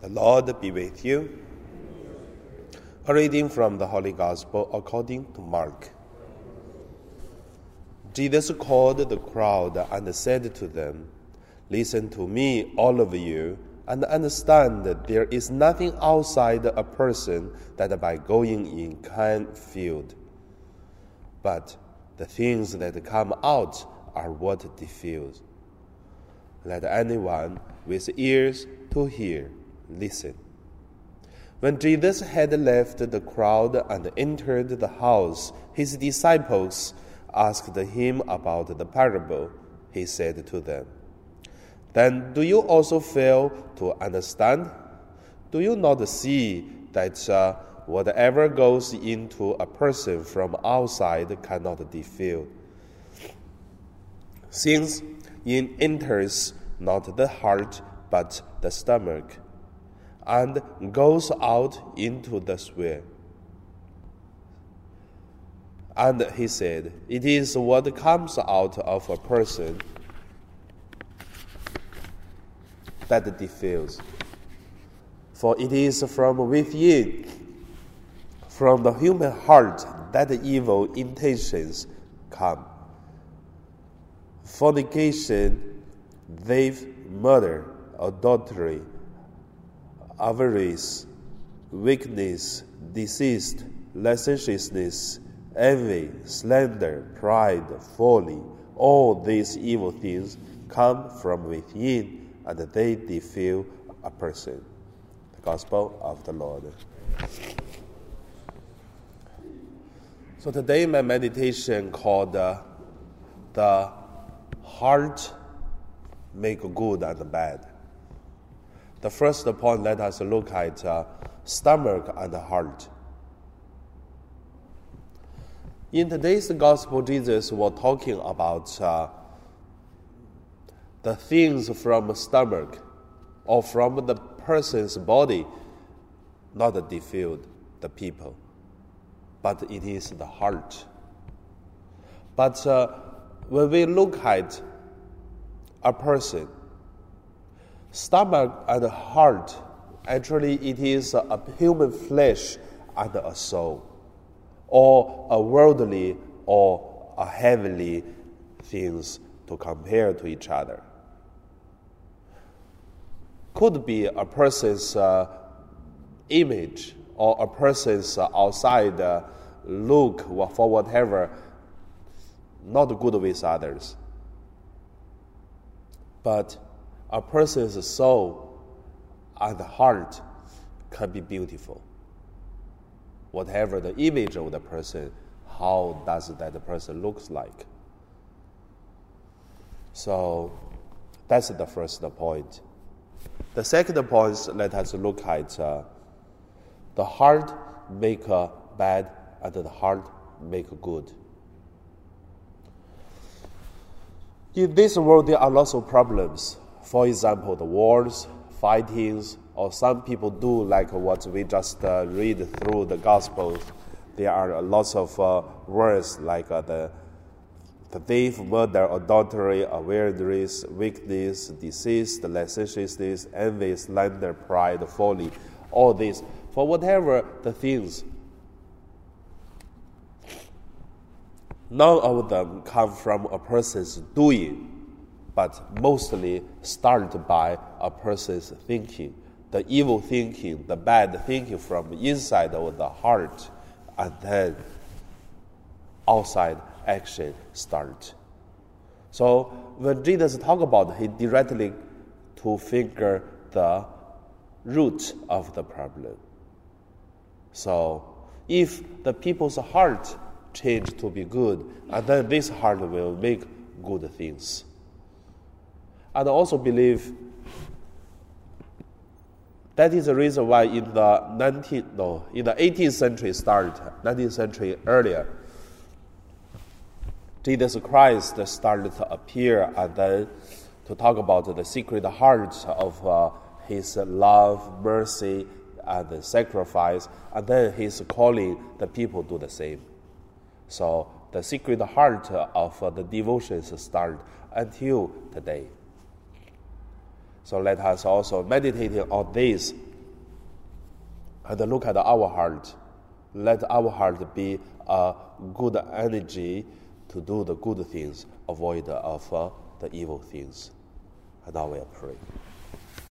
The Lord be with you. A reading from the Holy Gospel according to Mark. Jesus called the crowd and said to them, Listen to me, all of you, and understand that there is nothing outside a person that by going in can feel. But the things that come out are what diffuse. Let anyone with ears to hear listen. When Jesus had left the crowd and entered the house, his disciples asked him about the parable. He said to them, Then do you also fail to understand? Do you not see that uh, whatever goes into a person from outside cannot defile? Since it enters not the heart but the stomach and goes out into the sphere. And he said, It is what comes out of a person that defiles. For it is from within, from the human heart, that evil intentions come. Fornication, theft, murder, adultery, avarice, weakness, disease, licentiousness, envy, slander, pride, folly, all these evil things come from within and they defile a person. The Gospel of the Lord. So today my meditation called uh, the heart make good and bad. The first point, let us look at uh, stomach and heart. In today's gospel, Jesus was talking about uh, the things from stomach or from the person's body, not defiled the people, but it is the heart. But uh, when we look at a person, stomach and heart, actually, it is a human flesh and a soul, or a worldly or a heavenly things to compare to each other. Could be a person's uh, image or a person's uh, outside uh, look for whatever, not good with others. But a person's soul and heart can be beautiful. Whatever the image of the person, how does that person looks like? So that's the first point. The second point, let us look at uh, the heart make bad and the heart make good. In this world, there are lots of problems for example, the wars, fightings, or some people do like what we just uh, read through the Gospels. There are lots of uh, words like uh, the, the thief, murder, adultery, awareness, weakness, disease, licentiousness, envy, slander, pride, folly, all this. For whatever the things, none of them come from a person's doing but mostly start by a person's thinking, the evil thinking, the bad thinking from inside of the heart, and then outside action start. So when Jesus talk about, he directly to figure the root of the problem. So if the people's heart change to be good, and then this heart will make good things. And also believe that is the reason why in the 19th, no, in the 18th century start, 19th century earlier, Jesus Christ started to appear and then to talk about the sacred heart of uh, his love, mercy, and sacrifice, and then he's calling the people do the same. So the sacred heart of uh, the devotions start until today. So let us also meditate on this And look at our heart. Let our heart be a good energy to do the good things, avoid of uh, the evil things. And now we pray.